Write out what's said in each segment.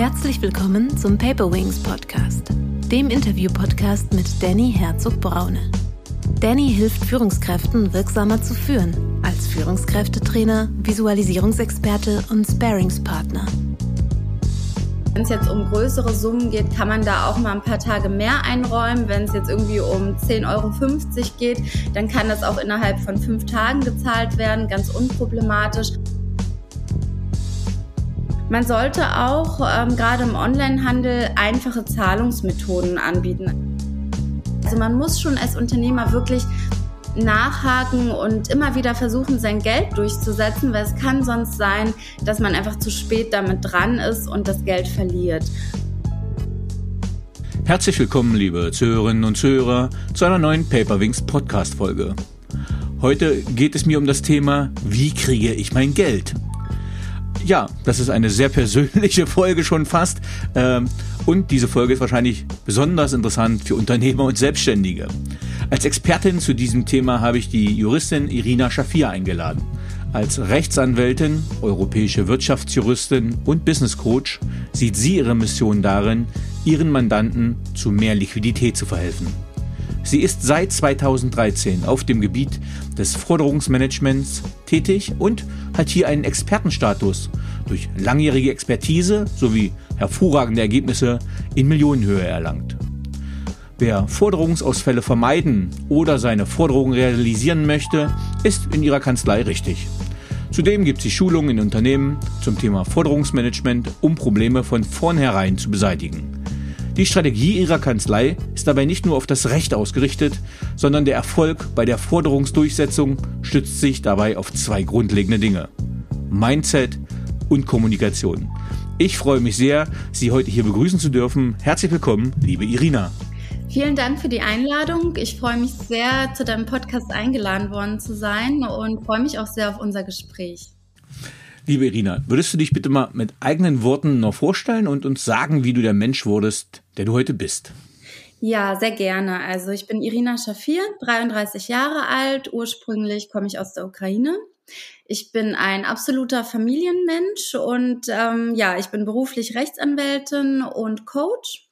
Herzlich willkommen zum Paper Wings Podcast, dem Interview-Podcast mit Danny Herzog-Braune. Danny hilft Führungskräften wirksamer zu führen, als Führungskräftetrainer, Visualisierungsexperte und Sparingspartner. Wenn es jetzt um größere Summen geht, kann man da auch mal ein paar Tage mehr einräumen. Wenn es jetzt irgendwie um 10,50 Euro geht, dann kann das auch innerhalb von fünf Tagen gezahlt werden, ganz unproblematisch. Man sollte auch ähm, gerade im Onlinehandel einfache Zahlungsmethoden anbieten. Also man muss schon als Unternehmer wirklich nachhaken und immer wieder versuchen, sein Geld durchzusetzen, weil es kann sonst sein, dass man einfach zu spät damit dran ist und das Geld verliert. Herzlich willkommen, liebe Zuhörerinnen und Zuhörer, zu einer neuen Paperwings Podcast Folge. Heute geht es mir um das Thema, wie kriege ich mein Geld? Ja, das ist eine sehr persönliche Folge schon fast. Ähm, und diese Folge ist wahrscheinlich besonders interessant für Unternehmer und Selbstständige. Als Expertin zu diesem Thema habe ich die Juristin Irina Schafir eingeladen. Als Rechtsanwältin, europäische Wirtschaftsjuristin und Business Coach sieht sie ihre Mission darin, ihren Mandanten zu mehr Liquidität zu verhelfen. Sie ist seit 2013 auf dem Gebiet des Forderungsmanagements tätig und hat hier einen Expertenstatus durch langjährige Expertise sowie hervorragende Ergebnisse in Millionenhöhe erlangt. Wer Forderungsausfälle vermeiden oder seine Forderungen realisieren möchte, ist in ihrer Kanzlei richtig. Zudem gibt sie Schulungen in Unternehmen zum Thema Forderungsmanagement, um Probleme von vornherein zu beseitigen. Die Strategie ihrer Kanzlei ist dabei nicht nur auf das Recht ausgerichtet, sondern der Erfolg bei der Forderungsdurchsetzung stützt sich dabei auf zwei grundlegende Dinge. Mindset und Kommunikation. Ich freue mich sehr, Sie heute hier begrüßen zu dürfen. Herzlich willkommen, liebe Irina. Vielen Dank für die Einladung. Ich freue mich sehr, zu deinem Podcast eingeladen worden zu sein und freue mich auch sehr auf unser Gespräch. Liebe Irina, würdest du dich bitte mal mit eigenen Worten noch vorstellen und uns sagen, wie du der Mensch wurdest, der du heute bist? Ja, sehr gerne. Also ich bin Irina Schafir, 33 Jahre alt. Ursprünglich komme ich aus der Ukraine. Ich bin ein absoluter Familienmensch und ähm, ja, ich bin beruflich Rechtsanwältin und Coach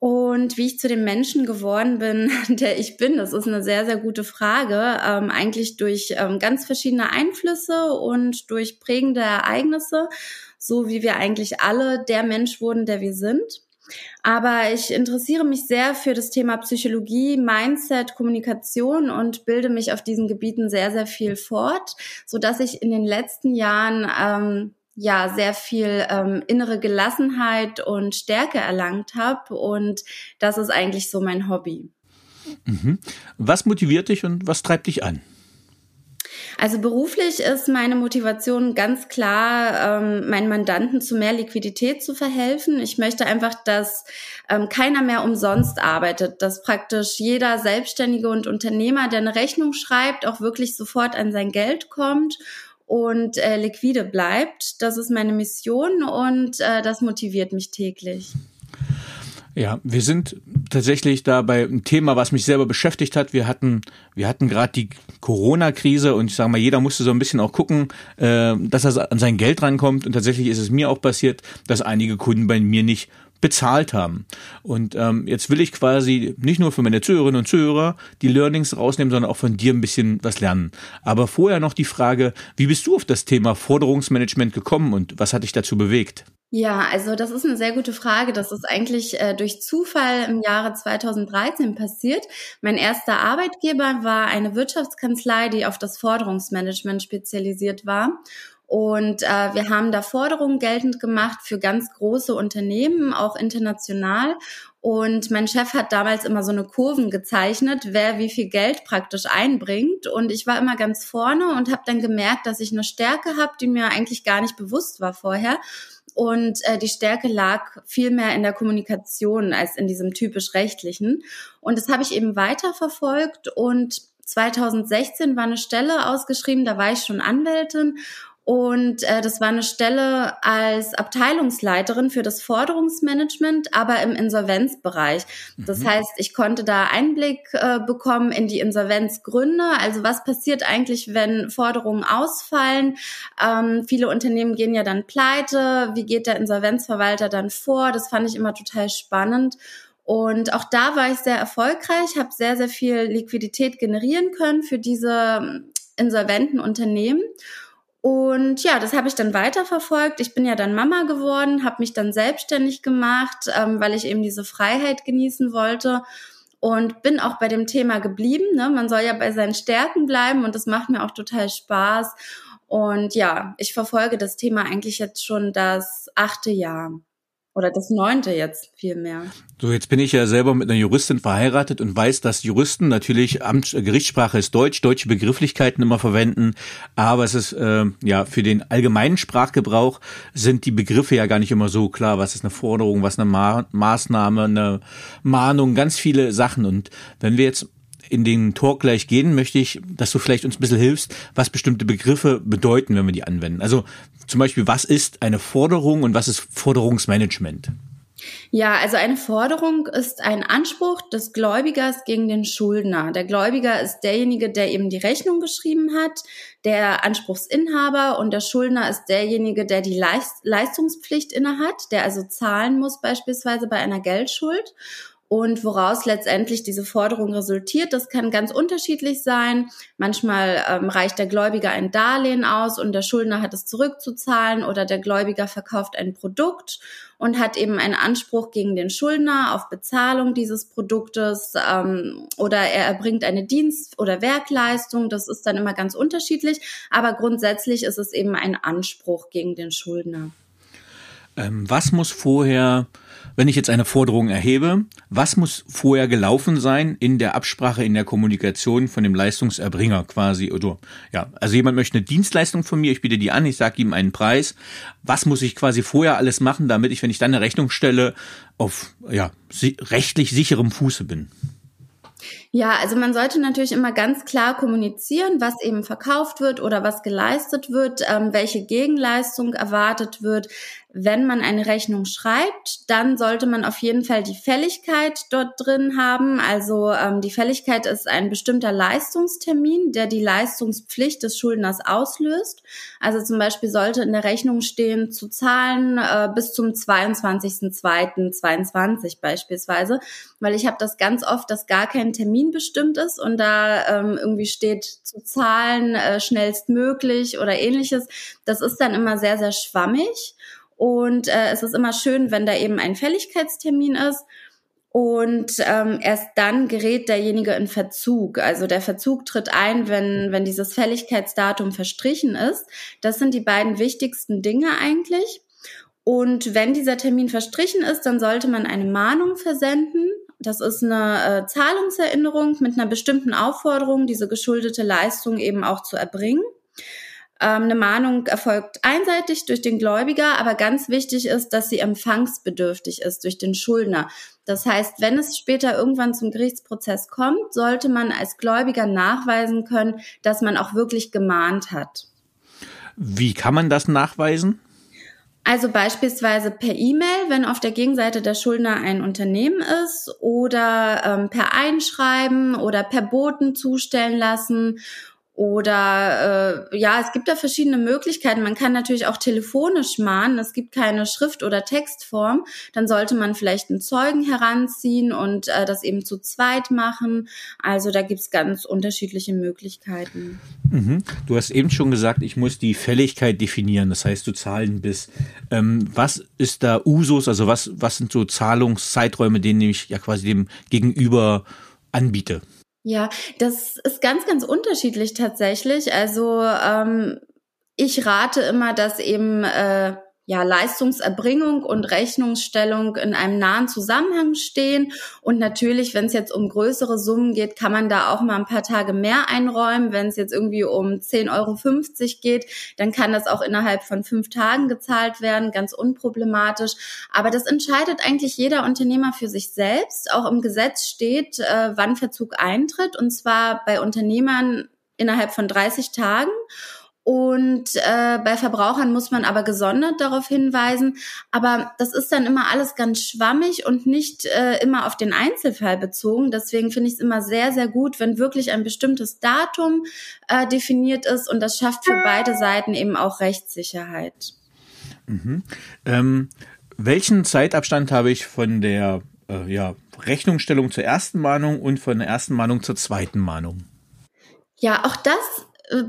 und wie ich zu dem Menschen geworden bin, der ich bin, das ist eine sehr, sehr gute Frage. Ähm, eigentlich durch ähm, ganz verschiedene Einflüsse und durch prägende Ereignisse, so wie wir eigentlich alle der Mensch wurden, der wir sind. Aber ich interessiere mich sehr für das Thema Psychologie, Mindset, Kommunikation und bilde mich auf diesen Gebieten sehr, sehr viel fort, so dass ich in den letzten Jahren ähm, ja sehr viel ähm, innere Gelassenheit und Stärke erlangt habe und das ist eigentlich so mein Hobby. Mhm. Was motiviert dich und was treibt dich an? Also beruflich ist meine Motivation ganz klar, ähm, meinen Mandanten zu mehr Liquidität zu verhelfen. Ich möchte einfach, dass ähm, keiner mehr umsonst arbeitet, dass praktisch jeder Selbstständige und Unternehmer, der eine Rechnung schreibt, auch wirklich sofort an sein Geld kommt und äh, liquide bleibt. Das ist meine Mission und äh, das motiviert mich täglich. Ja, wir sind tatsächlich da bei einem Thema, was mich selber beschäftigt hat. Wir hatten, wir hatten gerade die Corona-Krise und ich sage mal, jeder musste so ein bisschen auch gucken, äh, dass er an sein Geld rankommt. Und tatsächlich ist es mir auch passiert, dass einige Kunden bei mir nicht bezahlt haben. Und ähm, jetzt will ich quasi nicht nur für meine Zuhörerinnen und Zuhörer die Learnings rausnehmen, sondern auch von dir ein bisschen was lernen. Aber vorher noch die Frage, wie bist du auf das Thema Forderungsmanagement gekommen und was hat dich dazu bewegt? Ja, also das ist eine sehr gute Frage. Das ist eigentlich äh, durch Zufall im Jahre 2013 passiert. Mein erster Arbeitgeber war eine Wirtschaftskanzlei, die auf das Forderungsmanagement spezialisiert war. Und äh, wir haben da Forderungen geltend gemacht für ganz große Unternehmen, auch international. Und mein Chef hat damals immer so eine Kurven gezeichnet, wer wie viel Geld praktisch einbringt. Und ich war immer ganz vorne und habe dann gemerkt, dass ich eine Stärke habe, die mir eigentlich gar nicht bewusst war vorher. Und äh, die Stärke lag viel mehr in der Kommunikation als in diesem typisch rechtlichen. Und das habe ich eben weiterverfolgt und 2016 war eine Stelle ausgeschrieben, da war ich schon Anwältin Und äh, das war eine Stelle als Abteilungsleiterin für das Forderungsmanagement, aber im Insolvenzbereich. Das mhm. heißt, ich konnte da Einblick äh, bekommen in die Insolvenzgründe. Also was passiert eigentlich, wenn Forderungen ausfallen? Ähm, viele Unternehmen gehen ja dann pleite. Wie geht der Insolvenzverwalter dann vor? Das fand ich immer total spannend. Und auch da war ich sehr erfolgreich, habe sehr, sehr viel Liquidität generieren können für diese ähm, insolventen Unternehmen. Und ja, das habe ich dann weiterverfolgt. Ich bin ja dann Mama geworden, habe mich dann selbstständig gemacht, ähm, weil ich eben diese Freiheit genießen wollte und bin auch bei dem Thema geblieben. Ne? Man soll ja bei seinen Stärken bleiben und das macht mir auch total Spaß. Und ja, ich verfolge das Thema eigentlich jetzt schon das achte Jahr. Oder das neunte jetzt vielmehr. So, jetzt bin ich ja selber mit einer Juristin verheiratet und weiß, dass Juristen natürlich Amt, Gerichtssprache ist Deutsch, deutsche Begrifflichkeiten immer verwenden, aber es ist äh, ja für den allgemeinen Sprachgebrauch sind die Begriffe ja gar nicht immer so klar. Was ist eine Forderung, was eine Ma Maßnahme, eine Mahnung, ganz viele Sachen. Und wenn wir jetzt in den Talk gleich gehen, möchte ich, dass du vielleicht uns ein bisschen hilfst, was bestimmte Begriffe bedeuten, wenn wir die anwenden. Also zum Beispiel, was ist eine Forderung und was ist Forderungsmanagement? Ja, also eine Forderung ist ein Anspruch des Gläubigers gegen den Schuldner. Der Gläubiger ist derjenige, der eben die Rechnung geschrieben hat, der Anspruchsinhaber und der Schuldner ist derjenige, der die Leistungspflicht innehat, der also zahlen muss beispielsweise bei einer Geldschuld und woraus letztendlich diese Forderung resultiert. Das kann ganz unterschiedlich sein. Manchmal ähm, reicht der Gläubiger ein Darlehen aus und der Schuldner hat es zurückzuzahlen oder der Gläubiger verkauft ein Produkt und hat eben einen Anspruch gegen den Schuldner auf Bezahlung dieses Produktes ähm, oder er erbringt eine Dienst- oder Werkleistung. Das ist dann immer ganz unterschiedlich, aber grundsätzlich ist es eben ein Anspruch gegen den Schuldner. Ähm, was muss vorher wenn ich jetzt eine Forderung erhebe, was muss vorher gelaufen sein in der Absprache, in der Kommunikation von dem Leistungserbringer quasi? Oder ja, also jemand möchte eine Dienstleistung von mir, ich biete die an, ich sage ihm einen Preis. Was muss ich quasi vorher alles machen, damit ich, wenn ich dann eine Rechnung stelle, auf ja, rechtlich sicherem Fuße bin? Ja, also man sollte natürlich immer ganz klar kommunizieren, was eben verkauft wird oder was geleistet wird, ähm, welche Gegenleistung erwartet wird. Wenn man eine Rechnung schreibt, dann sollte man auf jeden Fall die Fälligkeit dort drin haben. Also ähm, die Fälligkeit ist ein bestimmter Leistungstermin, der die Leistungspflicht des Schuldners auslöst. Also zum Beispiel sollte in der Rechnung stehen, zu zahlen äh, bis zum 22.02.22 beispielsweise, weil ich habe das ganz oft, dass gar kein Termin bestimmt ist und da ähm, irgendwie steht, zu zahlen äh, schnellstmöglich oder ähnliches. Das ist dann immer sehr, sehr schwammig. Und äh, es ist immer schön, wenn da eben ein Fälligkeitstermin ist. Und ähm, erst dann gerät derjenige in Verzug. Also der Verzug tritt ein, wenn, wenn dieses Fälligkeitsdatum verstrichen ist. Das sind die beiden wichtigsten Dinge eigentlich. Und wenn dieser Termin verstrichen ist, dann sollte man eine Mahnung versenden. Das ist eine äh, Zahlungserinnerung mit einer bestimmten Aufforderung, diese geschuldete Leistung eben auch zu erbringen. Ähm, eine Mahnung erfolgt einseitig durch den Gläubiger, aber ganz wichtig ist, dass sie empfangsbedürftig ist durch den Schuldner. Das heißt, wenn es später irgendwann zum Gerichtsprozess kommt, sollte man als Gläubiger nachweisen können, dass man auch wirklich gemahnt hat. Wie kann man das nachweisen? Also beispielsweise per E-Mail, wenn auf der Gegenseite der Schuldner ein Unternehmen ist, oder ähm, per Einschreiben oder per Boten zustellen lassen oder äh, ja, es gibt da verschiedene Möglichkeiten. Man kann natürlich auch telefonisch mahnen. Es gibt keine Schrift- oder Textform. Dann sollte man vielleicht einen Zeugen heranziehen und äh, das eben zu zweit machen. Also da gibt's ganz unterschiedliche Möglichkeiten. Mhm. Du hast eben schon gesagt, ich muss die Fälligkeit definieren. Das heißt, du zahlen bis. Ähm, was ist da Usus? Also was, was sind so Zahlungszeiträume, denen ich ja quasi dem Gegenüber anbiete? Ja, das ist ganz, ganz unterschiedlich tatsächlich. Also ähm, ich rate immer, dass eben äh, ja, Leistungserbringung und Rechnungsstellung in einem nahen Zusammenhang stehen. Und natürlich, wenn es jetzt um größere Summen geht, kann man da auch mal ein paar Tage mehr einräumen. Wenn es jetzt irgendwie um 10,50 Euro geht, dann kann das auch innerhalb von fünf Tagen gezahlt werden, ganz unproblematisch. Aber das entscheidet eigentlich jeder Unternehmer für sich selbst. Auch im Gesetz steht, äh, wann Verzug eintritt, und zwar bei Unternehmern innerhalb von 30 Tagen Und äh, bei Verbrauchern muss man aber gesondert darauf hinweisen. Aber das ist dann immer alles ganz schwammig und nicht äh, immer auf den Einzelfall bezogen. Deswegen finde ich es immer sehr, sehr gut, wenn wirklich ein bestimmtes Datum äh, definiert ist und das schafft für beide Seiten eben auch Rechtssicherheit. Mhm. Ähm, welchen Zeitabstand habe ich von der äh, ja, Rechnungsstellung zur ersten Mahnung und von der ersten Mahnung zur zweiten Mahnung? Ja, auch das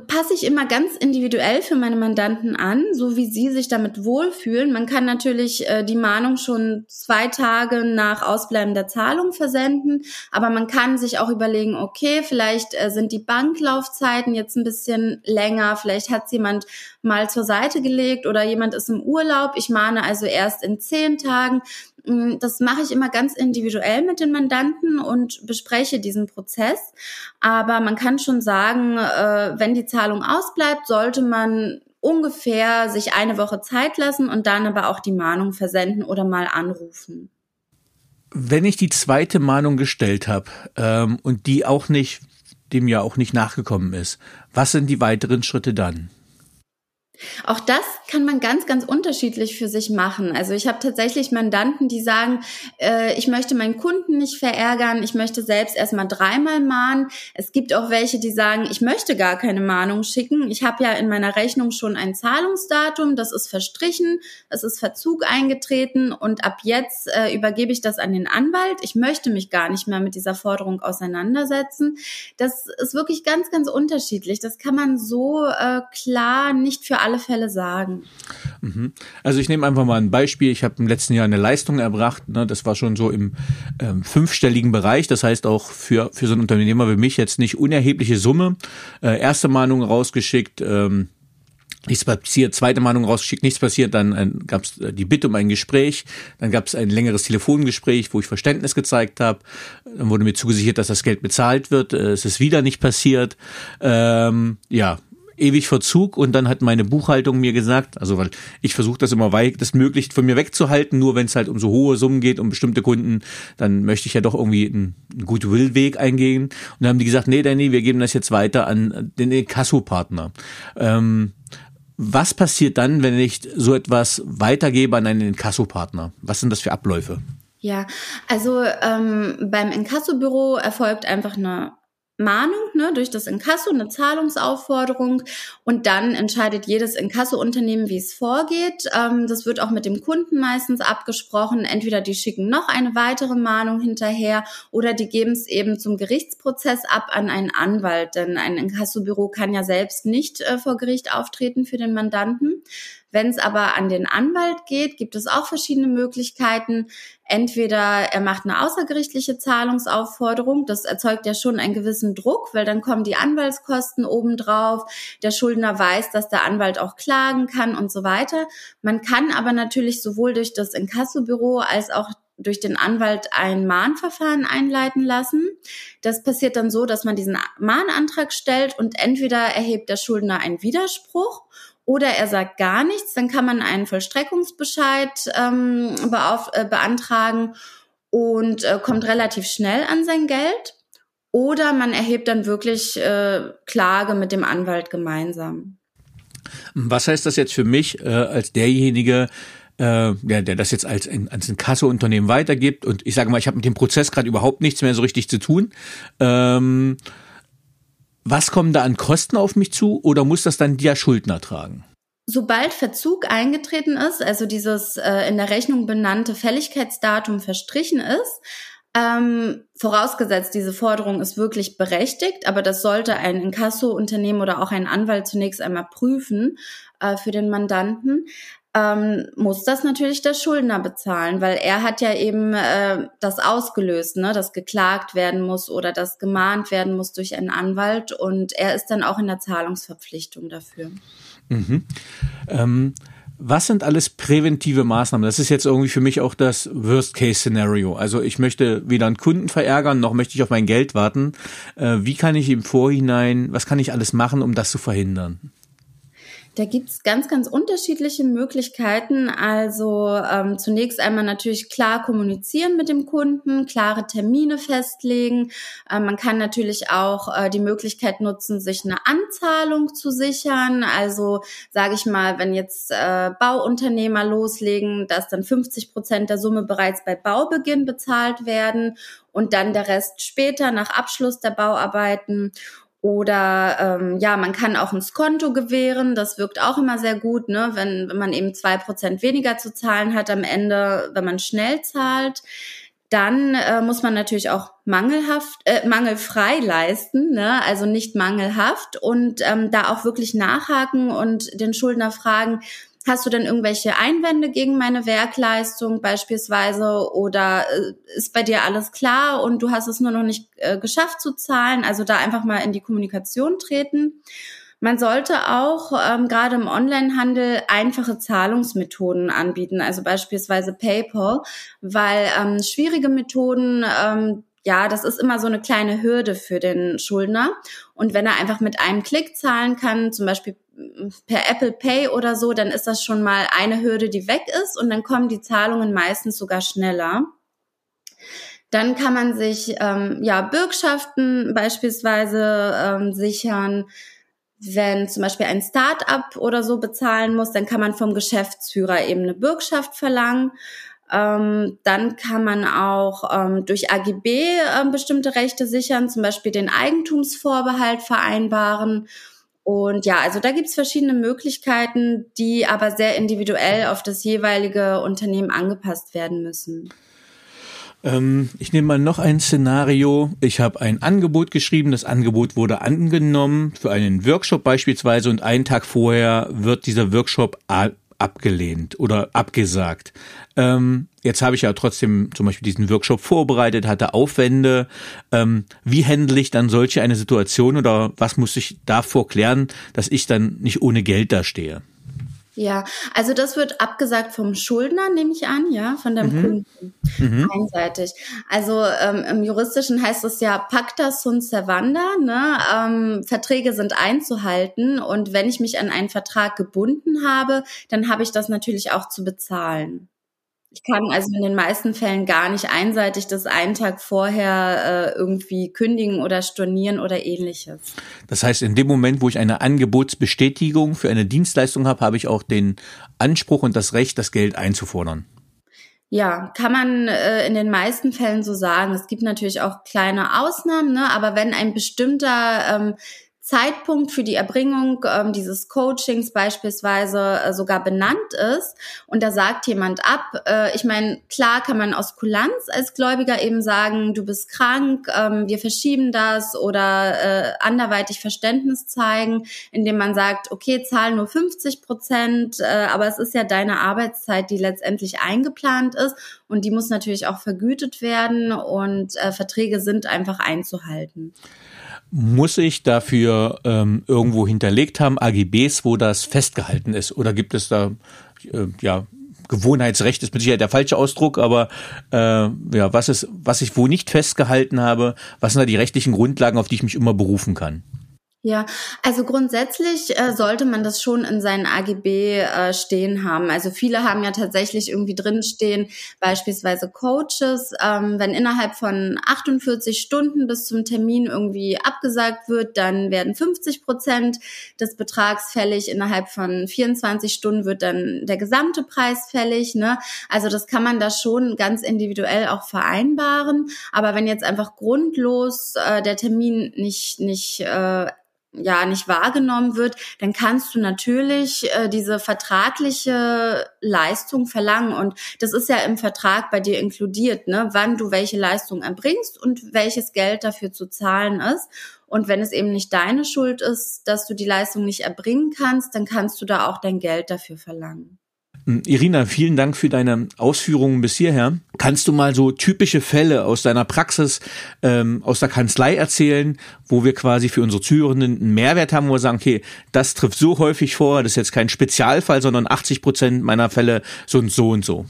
passe ich immer ganz individuell für meine Mandanten an, so wie sie sich damit wohlfühlen. Man kann natürlich äh, die Mahnung schon zwei Tage nach Ausbleiben der Zahlung versenden, aber man kann sich auch überlegen, okay, vielleicht äh, sind die Banklaufzeiten jetzt ein bisschen länger, vielleicht hat jemand mal zur Seite gelegt oder jemand ist im Urlaub. Ich mahne also erst in zehn Tagen. Mm, das mache ich immer ganz individuell mit den Mandanten und bespreche diesen Prozess. Aber man kann schon sagen, äh, wenn die Zahlung ausbleibt, sollte man ungefähr sich eine Woche Zeit lassen und dann aber auch die Mahnung versenden oder mal anrufen. Wenn ich die zweite Mahnung gestellt habe ähm, und die auch nicht, dem ja auch nicht nachgekommen ist, was sind die weiteren Schritte dann? Auch das kann man ganz, ganz unterschiedlich für sich machen. Also ich habe tatsächlich Mandanten, die sagen, äh, ich möchte meinen Kunden nicht verärgern, ich möchte selbst erstmal dreimal mahnen. Es gibt auch welche, die sagen, ich möchte gar keine Mahnung schicken. Ich habe ja in meiner Rechnung schon ein Zahlungsdatum, das ist verstrichen, es ist Verzug eingetreten und ab jetzt äh, übergebe ich das an den Anwalt. Ich möchte mich gar nicht mehr mit dieser Forderung auseinandersetzen. Das ist wirklich ganz, ganz unterschiedlich. Das kann man so äh, klar nicht für alle alle Fälle sagen. Mhm. Also ich nehme einfach mal ein Beispiel. Ich habe im letzten Jahr eine Leistung erbracht. Ne? Das war schon so im ähm, fünfstelligen Bereich. Das heißt auch für, für so einen Unternehmer wie mich jetzt nicht unerhebliche Summe. Äh, erste Mahnung rausgeschickt. Ähm, nichts passiert, zweite Mahnung rausgeschickt, nichts passiert, dann äh, gab es die Bitte um ein Gespräch, dann gab es ein längeres Telefongespräch, wo ich Verständnis gezeigt habe, dann wurde mir zugesichert, dass das Geld bezahlt wird, äh, es ist wieder nicht passiert, ähm, ja, ewig Verzug und dann hat meine Buchhaltung mir gesagt, also weil ich versuche das immer weit, das möglichst von mir wegzuhalten, nur wenn es halt um so hohe Summen geht, um bestimmte Kunden, dann möchte ich ja doch irgendwie einen, einen Goodwill-Weg eingehen. Und dann haben die gesagt, nee, Danny, wir geben das jetzt weiter an den Inkasso-Partner. Ähm, was passiert dann, wenn ich so etwas weitergebe an einen Inkasso-Partner? Was sind das für Abläufe? Ja, also ähm, beim Inkassobüro erfolgt einfach eine Mahnung ne, durch das Inkasso, eine Zahlungsaufforderung und dann entscheidet jedes Inkasso-Unternehmen, wie es vorgeht. Ähm, das wird auch mit dem Kunden meistens abgesprochen. Entweder die schicken noch eine weitere Mahnung hinterher oder die geben es eben zum Gerichtsprozess ab an einen Anwalt, denn ein Inkassobüro kann ja selbst nicht äh, vor Gericht auftreten für den Mandanten. Wenn es aber an den Anwalt geht, gibt es auch verschiedene Möglichkeiten. Entweder er macht eine außergerichtliche Zahlungsaufforderung, das erzeugt ja schon einen gewissen Druck, weil dann kommen die Anwaltskosten obendrauf, der Schuldner weiß, dass der Anwalt auch klagen kann und so weiter. Man kann aber natürlich sowohl durch das Inkassobüro als auch durch den Anwalt ein Mahnverfahren einleiten lassen. Das passiert dann so, dass man diesen Mahnantrag stellt und entweder erhebt der Schuldner einen Widerspruch oder er sagt gar nichts, dann kann man einen Vollstreckungsbescheid ähm, beauf äh, beantragen und äh, kommt relativ schnell an sein Geld. Oder man erhebt dann wirklich äh, Klage mit dem Anwalt gemeinsam. Was heißt das jetzt für mich äh, als derjenige, äh, der, der das jetzt als ein, als ein Kasseunternehmen weitergibt und ich sage mal, ich habe mit dem Prozess gerade überhaupt nichts mehr so richtig zu tun. Ähm, was kommen da an Kosten auf mich zu oder muss das dann der Schuldner tragen? Sobald Verzug eingetreten ist, also dieses äh, in der Rechnung benannte Fälligkeitsdatum verstrichen ist, ähm, vorausgesetzt, diese Forderung ist wirklich berechtigt, aber das sollte ein Inkasso-Unternehmen oder auch ein Anwalt zunächst einmal prüfen äh, für den Mandanten ähm, muss das natürlich der Schuldner bezahlen, weil er hat ja eben äh, das ausgelöst, ne, dass geklagt werden muss oder dass gemahnt werden muss durch einen Anwalt und er ist dann auch in der Zahlungsverpflichtung dafür. Mhm. Ähm, was sind alles präventive Maßnahmen? Das ist jetzt irgendwie für mich auch das Worst-Case-Szenario. Also ich möchte weder einen Kunden verärgern, noch möchte ich auf mein Geld warten. Äh, wie kann ich im Vorhinein, was kann ich alles machen, um das zu verhindern? Da gibt's ganz, ganz unterschiedliche Möglichkeiten. Also ähm, zunächst einmal natürlich klar kommunizieren mit dem Kunden, klare Termine festlegen. Ähm, man kann natürlich auch äh, die Möglichkeit nutzen, sich eine Anzahlung zu sichern. Also sage ich mal, wenn jetzt äh, Bauunternehmer loslegen, dass dann 50 Prozent der Summe bereits bei Baubeginn bezahlt werden und dann der Rest später nach Abschluss der Bauarbeiten. Oder ähm, ja, man kann auch ein Skonto gewähren. Das wirkt auch immer sehr gut, ne? wenn, wenn man eben zwei Prozent weniger zu zahlen hat am Ende, wenn man schnell zahlt. Dann äh, muss man natürlich auch mangelhaft, äh, mangelfrei leisten, ne? also nicht mangelhaft und ähm, da auch wirklich nachhaken und den Schuldner fragen, Hast du denn irgendwelche Einwände gegen meine Werkleistung beispielsweise oder äh, ist bei dir alles klar und du hast es nur noch nicht äh, geschafft zu zahlen? Also da einfach mal in die Kommunikation treten. Man sollte auch ähm, gerade im Onlinehandel einfache Zahlungsmethoden anbieten, also beispielsweise PayPal, weil ähm, schwierige Methoden ähm, ja, das ist immer so eine kleine Hürde für den Schuldner. Und wenn er einfach mit einem Klick zahlen kann, zum Beispiel per Apple Pay oder so, dann ist das schon mal eine Hürde, die weg ist und dann kommen die Zahlungen meistens sogar schneller. Dann kann man sich ähm, ja Bürgschaften beispielsweise ähm, sichern. Wenn zum Beispiel ein Start-up oder so bezahlen muss, dann kann man vom Geschäftsführer eben eine Bürgschaft verlangen. Ähm, dann kann man auch ähm, durch AGB äh, bestimmte Rechte sichern, zum Beispiel den Eigentumsvorbehalt vereinbaren und ja, also da gibt's verschiedene Möglichkeiten, die aber sehr individuell auf das jeweilige Unternehmen angepasst werden müssen. Ähm, ich nehme mal noch ein Szenario. Ich habe ein Angebot geschrieben, das Angebot wurde angenommen für einen Workshop beispielsweise und einen Tag vorher wird dieser Workshop abgelehnt oder abgesagt. Ähm, jetzt habe ich ja trotzdem zum Beispiel diesen Workshop vorbereitet, hatte Aufwände. Ähm, wie handle ich dann solche eine Situation oder was muss ich davor klären, dass ich dann nicht ohne Geld dastehe? Ja, also das wird abgesagt vom Schuldner, nehme ich an, ja, von dem mhm. Kunden mhm. einseitig. Also ähm, im Juristischen heißt es ja Pacta sunt servanda, ne? Ähm, Verträge sind einzuhalten und wenn ich mich an einen Vertrag gebunden habe, dann habe ich das natürlich auch zu bezahlen. Ich kann also in den meisten Fällen gar nicht einseitig das einen Tag vorher äh, irgendwie kündigen oder stornieren oder ähnliches. Das heißt, in dem Moment, wo ich eine Angebotsbestätigung für eine Dienstleistung habe, habe ich auch den Anspruch und das Recht, das Geld einzufordern. Ja, kann man äh, in den meisten Fällen so sagen. Es gibt natürlich auch kleine Ausnahmen, ne? aber wenn ein bestimmter ähm, Zeitpunkt für die Erbringung ähm, dieses Coachings beispielsweise äh, sogar benannt ist und da sagt jemand ab, äh, ich meine, klar kann man aus Kulanz als Gläubiger eben sagen, du bist krank, ähm, wir verschieben das oder äh, anderweitig Verständnis zeigen, indem man sagt, okay, zahl nur 50 Prozent, äh, aber es ist ja deine Arbeitszeit, die letztendlich eingeplant ist und die muss natürlich auch vergütet werden und äh, Verträge sind einfach einzuhalten. Muss ich dafür ähm, irgendwo hinterlegt haben, AGBs, wo das festgehalten ist? Oder gibt es da, äh, ja, Gewohnheitsrecht ist mit Sicherheit der falsche Ausdruck, aber äh, ja, was ist, was ich wo nicht festgehalten habe, was sind da die rechtlichen Grundlagen, auf die ich mich immer berufen kann? Ja, also grundsätzlich äh, sollte man das schon in seinen AGB äh, stehen haben. Also viele haben ja tatsächlich irgendwie drinstehen, beispielsweise Coaches, ähm, wenn innerhalb von 48 Stunden bis zum Termin irgendwie abgesagt wird, dann werden 50 Prozent des Betrags fällig. Innerhalb von 24 Stunden wird dann der gesamte Preis fällig. Ne? Also das kann man da schon ganz individuell auch vereinbaren. Aber wenn jetzt einfach grundlos äh, der Termin nicht nicht äh, ja nicht wahrgenommen wird, dann kannst du natürlich äh, diese vertragliche Leistung verlangen und das ist ja im Vertrag bei dir inkludiert, ne, wann du welche Leistung erbringst und welches Geld dafür zu zahlen ist. Und wenn es eben nicht deine Schuld ist, dass du die Leistung nicht erbringen kannst, dann kannst du da auch dein Geld dafür verlangen. Hm, Irina, vielen Dank für deine Ausführungen bis hierher. Kannst du mal so typische Fälle aus deiner Praxis, ähm, aus der Kanzlei erzählen, wo wir quasi für unsere Zuhörenden einen Mehrwert haben, wo wir sagen, okay, das trifft so häufig vor, das ist jetzt kein Spezialfall, sondern 80 Prozent meiner Fälle sind so und so.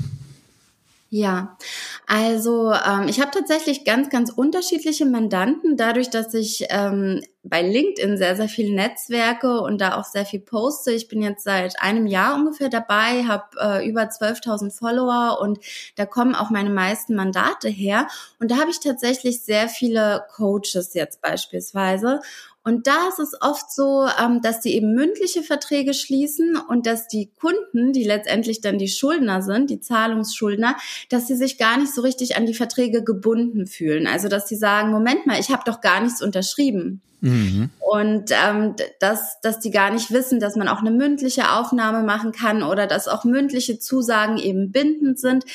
Ja, also ähm, ich habe tatsächlich ganz, ganz unterschiedliche Mandanten, dadurch, dass ich ähm, bei LinkedIn sehr, sehr viele Netzwerke und da auch sehr viel poste. Ich bin jetzt seit einem Jahr ungefähr dabei, habe äh, über 12.000 Follower und da kommen auch meine meisten Mandate her. Und da habe ich tatsächlich sehr viele Coaches jetzt beispielsweise. Und da ist es oft so, ähm, dass die eben mündliche Verträge schließen und dass die Kunden, die letztendlich dann die Schuldner sind, die Zahlungsschuldner, dass sie sich gar nicht so richtig an die Verträge gebunden fühlen. Also dass sie sagen, Moment mal, ich habe doch gar nichts unterschrieben. Mhm. Und ähm, dass, dass die gar nicht wissen, dass man auch eine mündliche Aufnahme machen kann oder dass auch mündliche Zusagen eben bindend sind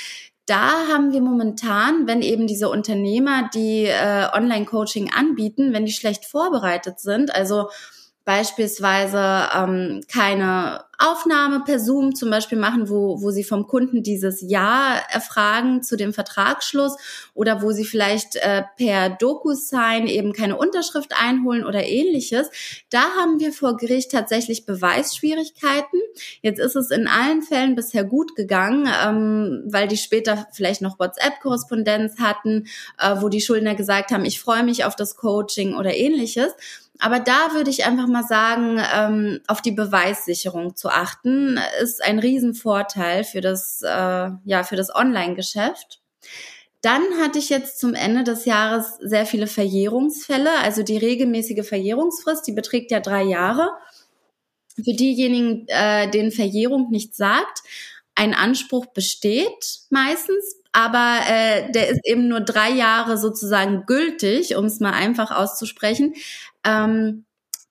da haben wir momentan, wenn eben diese Unternehmer, die äh, Online-Coaching anbieten, wenn die schlecht vorbereitet sind, also beispielsweise ähm, keine Aufnahme per Zoom zum Beispiel machen, wo, wo sie vom Kunden dieses Ja erfragen zu dem Vertragsschluss oder wo sie vielleicht äh, per DocuSign eben keine Unterschrift einholen oder ähnliches. Da haben wir vor Gericht tatsächlich Beweisschwierigkeiten. Jetzt ist es in allen Fällen bisher gut gegangen, ähm, weil die später vielleicht noch WhatsApp-Korrespondenz hatten, äh, wo die Schuldner gesagt haben, ich freue mich auf das Coaching oder ähnliches. Aber da würde ich einfach mal sagen, ähm, auf die Beweissicherung zu achten, ist ein Riesenvorteil für das, äh, ja, für das Online-Geschäft. Dann hatte ich jetzt zum Ende des Jahres sehr viele Verjährungsfälle. Also die regelmäßige Verjährungsfrist, die beträgt ja drei Jahre. Für diejenigen, äh, denen Verjährung nicht sagt, ein Anspruch besteht meistens, aber äh, der ist eben nur drei Jahre sozusagen gültig, um es mal einfach auszusprechen. Ähm,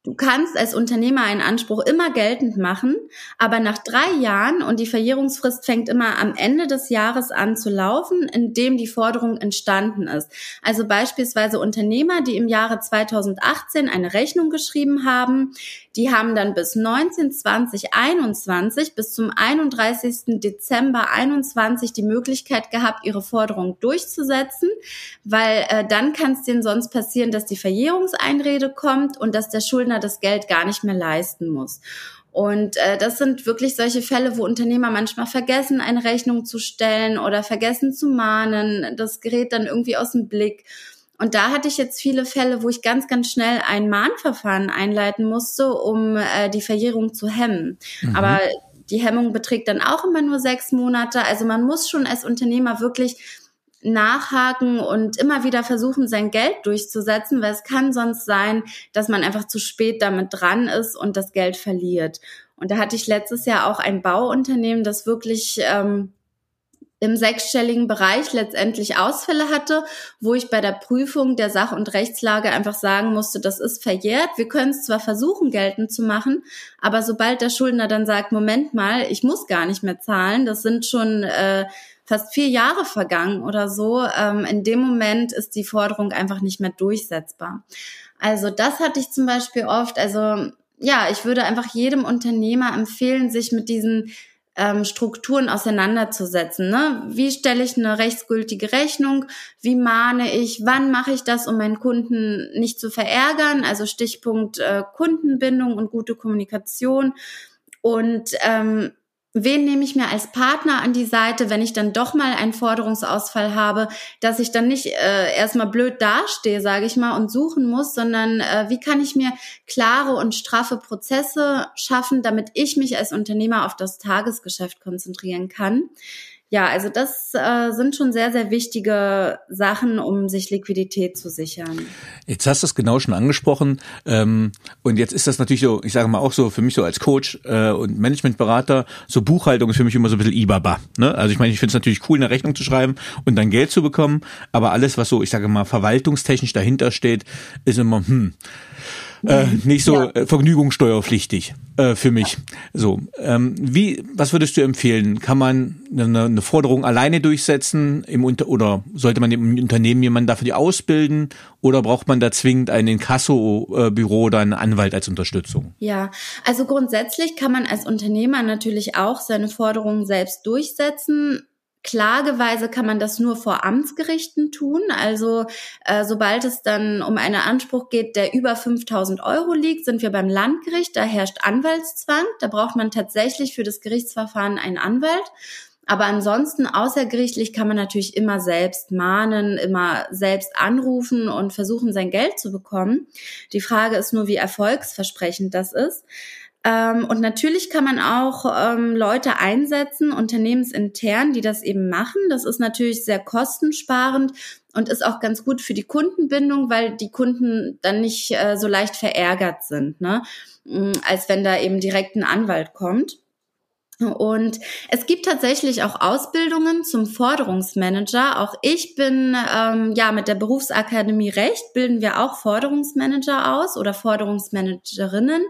Du kannst als Unternehmer einen Anspruch immer geltend machen, aber nach drei Jahren und die Verjährungsfrist fängt immer am Ende des Jahres an zu laufen, in dem die Forderung entstanden ist. Also beispielsweise Unternehmer, die im Jahre 2018 eine Rechnung geschrieben haben, die haben dann bis 19, 20, 21 bis zum 31. Dezember 21 die Möglichkeit gehabt, ihre Forderung durchzusetzen, weil äh, dann kann es denen sonst passieren, dass die Verjährungseinrede kommt und dass der Schuldner das Geld gar nicht mehr leisten muss. Und äh, das sind wirklich solche Fälle, wo Unternehmer manchmal vergessen, eine Rechnung zu stellen oder vergessen zu mahnen. Das gerät dann irgendwie aus dem Blick. Und da hatte ich jetzt viele Fälle, wo ich ganz, ganz schnell ein Mahnverfahren einleiten musste, um äh, die Verjährung zu hemmen. Mhm. Aber die Hemmung beträgt dann auch immer nur sechs Monate. Also man muss schon als Unternehmer wirklich nachhaken und immer wieder versuchen, sein Geld durchzusetzen, weil es kann sonst sein, dass man einfach zu spät damit dran ist und das Geld verliert. Und da hatte ich letztes Jahr auch ein Bauunternehmen, das wirklich ähm, im sechsstelligen Bereich letztendlich Ausfälle hatte, wo ich bei der Prüfung der Sach- und Rechtslage einfach sagen musste, das ist verjährt. Wir können es zwar versuchen, geltend zu machen, aber sobald der Schuldner dann sagt, Moment mal, ich muss gar nicht mehr zahlen, das sind schon äh, fast vier Jahre vergangen oder so, ähm, in dem Moment ist die Forderung einfach nicht mehr durchsetzbar. Also das hatte ich zum Beispiel oft. Also ja, ich würde einfach jedem Unternehmer empfehlen, sich mit diesen ähm, Strukturen auseinanderzusetzen. Ne? Wie stelle ich eine rechtsgültige Rechnung? Wie mahne ich? Wann mache ich das, um meinen Kunden nicht zu verärgern? Also Stichpunkt äh, Kundenbindung und gute Kommunikation. Und ähm, wen nehme ich mir als Partner an die Seite, wenn ich dann doch mal einen Forderungsausfall habe, dass ich dann nicht äh, erstmal blöd dastehe, sage ich mal, und suchen muss, sondern äh, wie kann ich mir klare und straffe Prozesse schaffen, damit ich mich als Unternehmer auf das Tagesgeschäft konzentrieren kann ja, also das äh, sind schon sehr, sehr wichtige Sachen, um sich Liquidität zu sichern. Jetzt hast du es genau schon angesprochen. Ähm, und jetzt ist das natürlich so, ich sage mal auch so, für mich so als Coach äh, und Managementberater, so Buchhaltung ist für mich immer so ein bisschen Ibaba. Ne? Also ich meine, ich finde es natürlich cool, eine Rechnung zu schreiben und dann Geld zu bekommen. Aber alles, was so, ich sage mal, verwaltungstechnisch dahinter steht, ist immer, hm, äh, nicht so ja. Äh, vergnügungssteuerpflichtig äh, für mich. So, ähm, wie, was würdest du empfehlen? Kann man eine, eine Forderung alleine durchsetzen im Unter oder sollte man im Unternehmen jemanden dafür ausbilden oder braucht man da zwingend ein Inkasso-Büro oder einen Anwalt als Unterstützung? Ja, also grundsätzlich kann man als Unternehmer natürlich auch seine Forderungen selbst durchsetzen. Klageweise kann man das nur vor Amtsgerichten tun. Also äh, sobald es dann um einen Anspruch geht, der über 5000 Euro liegt, sind wir beim Landgericht. Da herrscht Anwaltszwang. Da braucht man tatsächlich für das Gerichtsverfahren einen Anwalt. Aber ansonsten außergerichtlich kann man natürlich immer selbst mahnen, immer selbst anrufen und versuchen, sein Geld zu bekommen. Die Frage ist nur, wie erfolgsversprechend das ist. Ähm, und natürlich kann man auch ähm, Leute einsetzen, unternehmensintern, die das eben machen. Das ist natürlich sehr kostensparend und ist auch ganz gut für die Kundenbindung, weil die Kunden dann nicht äh, so leicht verärgert sind, ne? Mm, als wenn da eben direkt ein Anwalt kommt. Und es gibt tatsächlich auch Ausbildungen zum Forderungsmanager. Auch ich bin ähm, ja mit der Berufsakademie Recht bilden wir auch Forderungsmanager aus oder Forderungsmanagerinnen.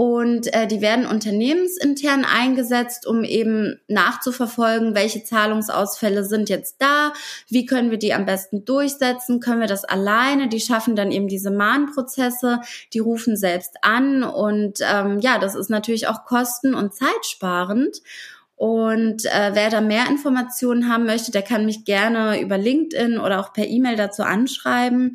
Und äh, die werden unternehmensintern eingesetzt, um eben nachzuverfolgen, welche Zahlungsausfälle sind jetzt da, wie können wir die am besten durchsetzen, können wir das alleine, die schaffen dann eben diese Mahnprozesse, die rufen selbst an und ähm, ja, das ist natürlich auch kosten- und zeitsparend. Und äh, wer da mehr Informationen haben möchte, der kann mich gerne über LinkedIn oder auch per E-Mail dazu anschreiben.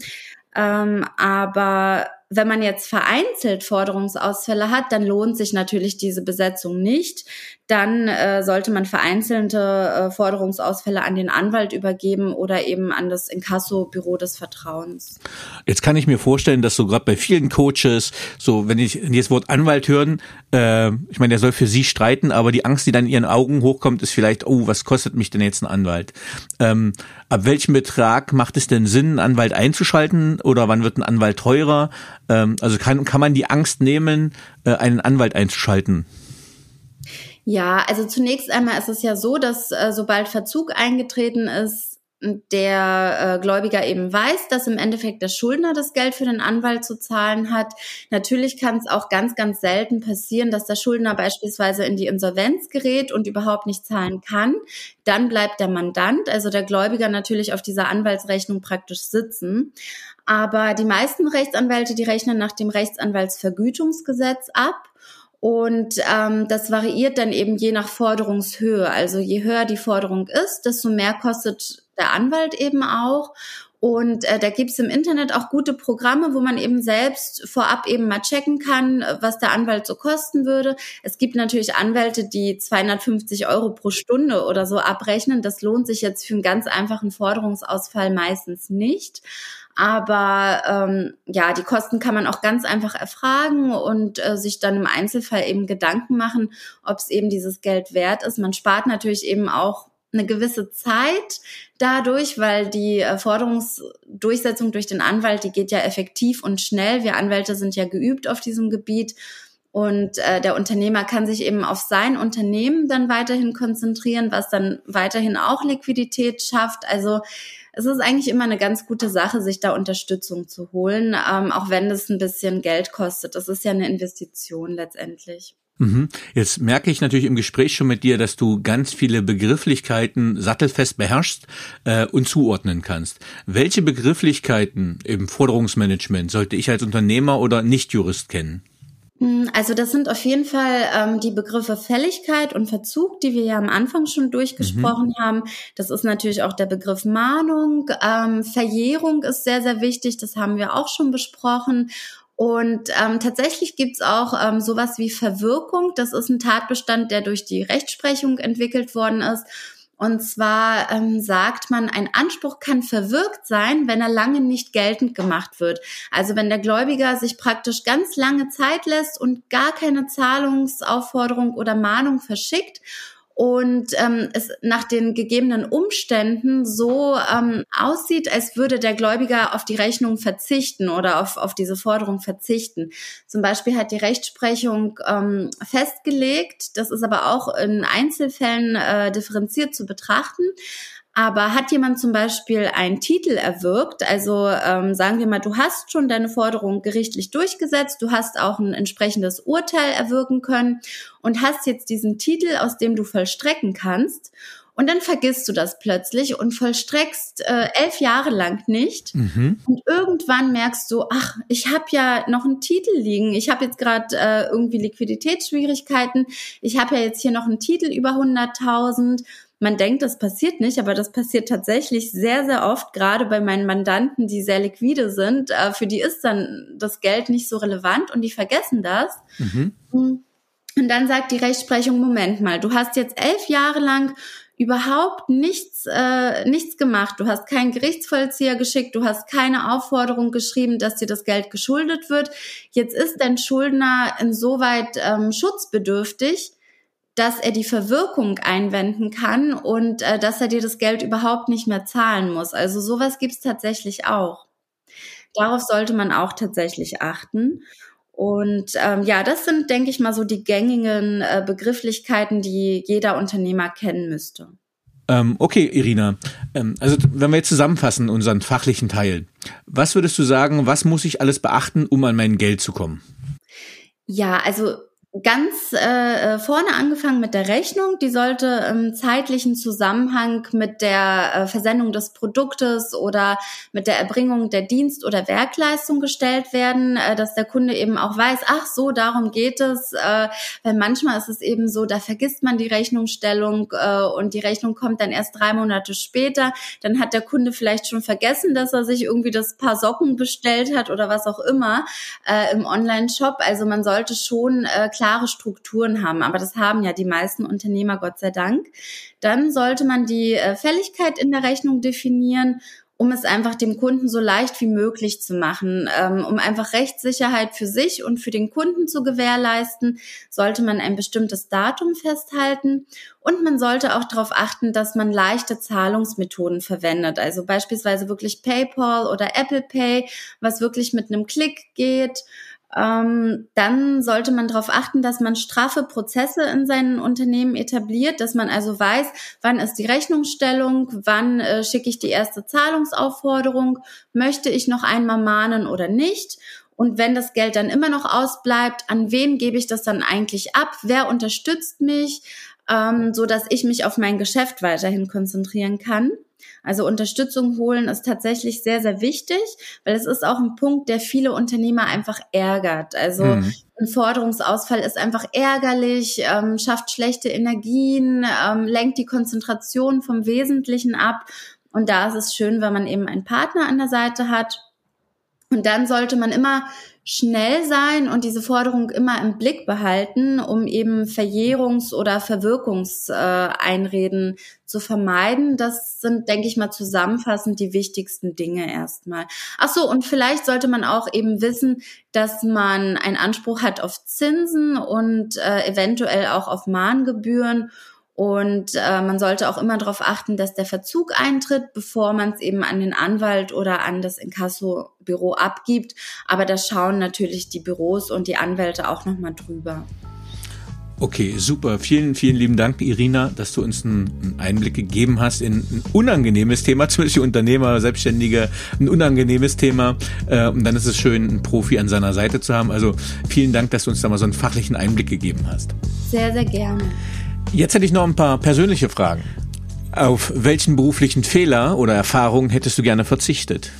Ähm, aber wenn man jetzt vereinzelt Forderungsausfälle hat, dann lohnt sich natürlich diese Besetzung nicht. Dann äh, sollte man vereinzelte äh, Forderungsausfälle an den Anwalt übergeben oder eben an das Inkasso-Büro des Vertrauens. Jetzt kann ich mir vorstellen, dass so gerade bei vielen Coaches, so wenn ich das Wort Anwalt hören, äh, ich meine, der soll für sie streiten, aber die Angst, die dann in ihren Augen hochkommt, ist vielleicht, oh, was kostet mich denn jetzt ein Anwalt? Ähm, ab welchem Betrag macht es denn Sinn, einen Anwalt einzuschalten oder wann wird ein Anwalt teurer? Ähm, also kann, kann man die Angst nehmen, äh, einen Anwalt einzuschalten? Ja, also zunächst einmal ist es ja so, dass äh, sobald Verzug eingetreten ist, der äh, Gläubiger eben weiß, dass im Endeffekt der Schuldner das Geld für den Anwalt zu zahlen hat. Natürlich kann es auch ganz, ganz selten passieren, dass der Schuldner beispielsweise in die Insolvenz gerät und überhaupt nicht zahlen kann. Dann bleibt der Mandant, also der Gläubiger natürlich auf dieser Anwaltsrechnung praktisch sitzen. Aber die meisten Rechtsanwälte, die rechnen nach dem Rechtsanwaltsvergütungsgesetz ab. Und ähm, das variiert dann eben je nach Forderungshöhe. Also je höher die Forderung ist, desto mehr kostet der Anwalt eben auch. Und äh, da gibt's im Internet auch gute Programme, wo man eben selbst vorab eben mal checken kann, was der Anwalt so kosten würde. Es gibt natürlich Anwälte, die 250 Euro pro Stunde oder so abrechnen. Das lohnt sich jetzt für einen ganz einfachen Forderungsausfall meistens nicht. Aber ähm, ja, die Kosten kann man auch ganz einfach erfragen und äh, sich dann im Einzelfall eben Gedanken machen, ob es eben dieses Geld wert ist. Man spart natürlich eben auch eine gewisse Zeit dadurch, weil die äh, Forderungsdurchsetzung durch den Anwalt, die geht ja effektiv und schnell. Wir Anwälte sind ja geübt auf diesem Gebiet. Und äh, der Unternehmer kann sich eben auf sein Unternehmen dann weiterhin konzentrieren, was dann weiterhin auch Liquidität schafft. Also es ist eigentlich immer eine ganz gute Sache, sich da Unterstützung zu holen, ähm, auch wenn es ein bisschen Geld kostet. Das ist ja eine Investition letztendlich. Mhm. Jetzt merke ich natürlich im Gespräch schon mit dir, dass du ganz viele Begrifflichkeiten sattelfest beherrschst äh, und zuordnen kannst. Welche Begrifflichkeiten im Forderungsmanagement sollte ich als Unternehmer oder Nichtjurist kennen? Hm, also das sind auf jeden Fall ähm, die Begriffe Fälligkeit und Verzug, die wir ja am Anfang schon durchgesprochen mhm. haben. Das ist natürlich auch der Begriff Mahnung. Ähm, Verjährung ist sehr, sehr wichtig. Das haben wir auch schon besprochen. Und ähm, tatsächlich gibt's auch ähm, sowas wie Verwirkung. Das ist ein Tatbestand, der durch die Rechtsprechung entwickelt worden ist. Und zwar ähm, sagt man, ein Anspruch kann verwirkt sein, wenn er lange nicht geltend gemacht wird. Also wenn der Gläubiger sich praktisch ganz lange Zeit lässt und gar keine Zahlungsaufforderung oder Mahnung verschickt und ähm, es nach den gegebenen Umständen so ähm, aussieht, als würde der Gläubiger auf die Rechnung verzichten oder auf, auf diese Forderung verzichten. Zum Beispiel hat die Rechtsprechung ähm, festgelegt, das ist aber auch in Einzelfällen äh, differenziert zu betrachten, aber hat jemand zum Beispiel einen Titel erwirkt, also ähm, sagen wir mal, du hast schon deine Forderung gerichtlich durchgesetzt, du hast auch ein entsprechendes Urteil erwirken können und hast jetzt diesen Titel, aus dem du vollstrecken kannst. Und dann vergisst du das plötzlich und vollstreckst äh, elf Jahre lang nicht. Mhm. Und irgendwann merkst du, ach, ich habe ja noch einen Titel liegen. Ich habe jetzt gerade äh, irgendwie Liquiditätsschwierigkeiten. Ich habe ja jetzt hier noch einen Titel über 100.000 man denkt, das passiert nicht, aber das passiert tatsächlich sehr, sehr oft, gerade bei meinen Mandanten, die sehr liquide sind. Äh, für die ist dann das Geld nicht so relevant und die vergessen das. Mhm. Und dann sagt die Rechtsprechung, Moment mal, du hast jetzt elf Jahre lang überhaupt nichts, äh, nichts gemacht. Du hast keinen Gerichtsvollzieher geschickt, du hast keine Aufforderung geschrieben, dass dir das Geld geschuldet wird. Jetzt ist dein Schuldner insoweit ähm, schutzbedürftig, dass er die Verwirkung einwenden kann und äh, dass er dir das Geld überhaupt nicht mehr zahlen muss. Also sowas gibt's tatsächlich auch. Darauf sollte man auch tatsächlich achten. Und ähm, ja, das sind, denke ich mal, so die gängigen äh, Begrifflichkeiten, die jeder Unternehmer kennen müsste. Ähm, okay, Irina. Ähm, also wenn wir jetzt zusammenfassen unseren fachlichen Teil, was würdest du sagen, was muss ich alles beachten, um an mein Geld zu kommen? Ja, also ganz äh, äh, vorne angefangen mit der Rechnung. Die sollte im zeitlichen Zusammenhang mit der äh, Versendung des Produktes oder mit der Erbringung der Dienst- oder Werkleistung gestellt werden, äh, dass der Kunde eben auch weiß, ach so, darum geht es. Äh, weil manchmal ist es eben so, da vergisst man die Rechnungsstellung äh, und die Rechnung kommt dann erst drei Monate später. Dann hat der Kunde vielleicht schon vergessen, dass er sich irgendwie das Paar Socken bestellt hat oder was auch immer äh, im Online-Shop. Also man sollte schon äh, klar klare Strukturen haben. Aber das haben ja die meisten Unternehmer, Gott sei Dank. Dann sollte man die äh, Fälligkeit in der Rechnung definieren um es einfach dem Kunden so leicht wie möglich zu machen, ähm, um einfach Rechtssicherheit für sich und für den Kunden zu gewährleisten, sollte man ein bestimmtes Datum festhalten und man sollte auch darauf achten, dass man leichte Zahlungsmethoden verwendet, also beispielsweise wirklich PayPal oder Apple Pay, was wirklich mit einem Klick geht ähm, dann sollte man darauf achten, dass man straffe Prozesse in seinen Unternehmen etabliert, dass man also weiß, wann ist die Rechnungsstellung, wann äh, schicke ich die erste Zahlungsaufforderung, möchte ich noch einmal mahnen oder nicht. Und wenn das Geld dann immer noch ausbleibt, an wen gebe ich das dann eigentlich ab? Wer unterstützt mich, ähm, so dass ich mich auf mein Geschäft weiterhin konzentrieren kann? Also Unterstützung holen ist tatsächlich sehr, sehr wichtig, weil es ist auch ein Punkt, der viele Unternehmer einfach ärgert. Also mhm. ein Forderungsausfall ist einfach ärgerlich, ähm, schafft schlechte Energien, ähm, lenkt die Konzentration vom Wesentlichen ab. Und da ist es schön, wenn man eben einen Partner an der Seite hat. Und dann sollte man immer schnell sein und diese Forderung immer im Blick behalten, um eben Verjährungs- oder Verwirkungseinreden zu vermeiden. Das sind, denke ich mal, zusammenfassend die wichtigsten Dinge erstmal. Ach so, und vielleicht sollte man auch eben wissen, dass man einen Anspruch hat auf Zinsen und äh, eventuell auch auf Mahngebühren und äh, man sollte auch immer darauf achten, dass der Verzug eintritt, bevor man es eben an den Anwalt oder an das Inkasso-Büro abgibt. Aber da schauen natürlich die Büros und die Anwälte auch nochmal drüber. Okay, super. Vielen, vielen lieben Dank, Irina, dass du uns einen Einblick gegeben hast in ein unangenehmes Thema, zumindest für Unternehmer, Selbstständige, ein unangenehmes Thema. Äh, und dann ist es schön, einen Profi an seiner Seite zu haben. Also vielen Dank, dass du uns da mal so einen fachlichen Einblick gegeben hast. Sehr, sehr gerne. Jetzt hätte ich noch ein paar persönliche Fragen. Auf welchen beruflichen Fehler oder Erfahrungen hättest du gerne verzichtet?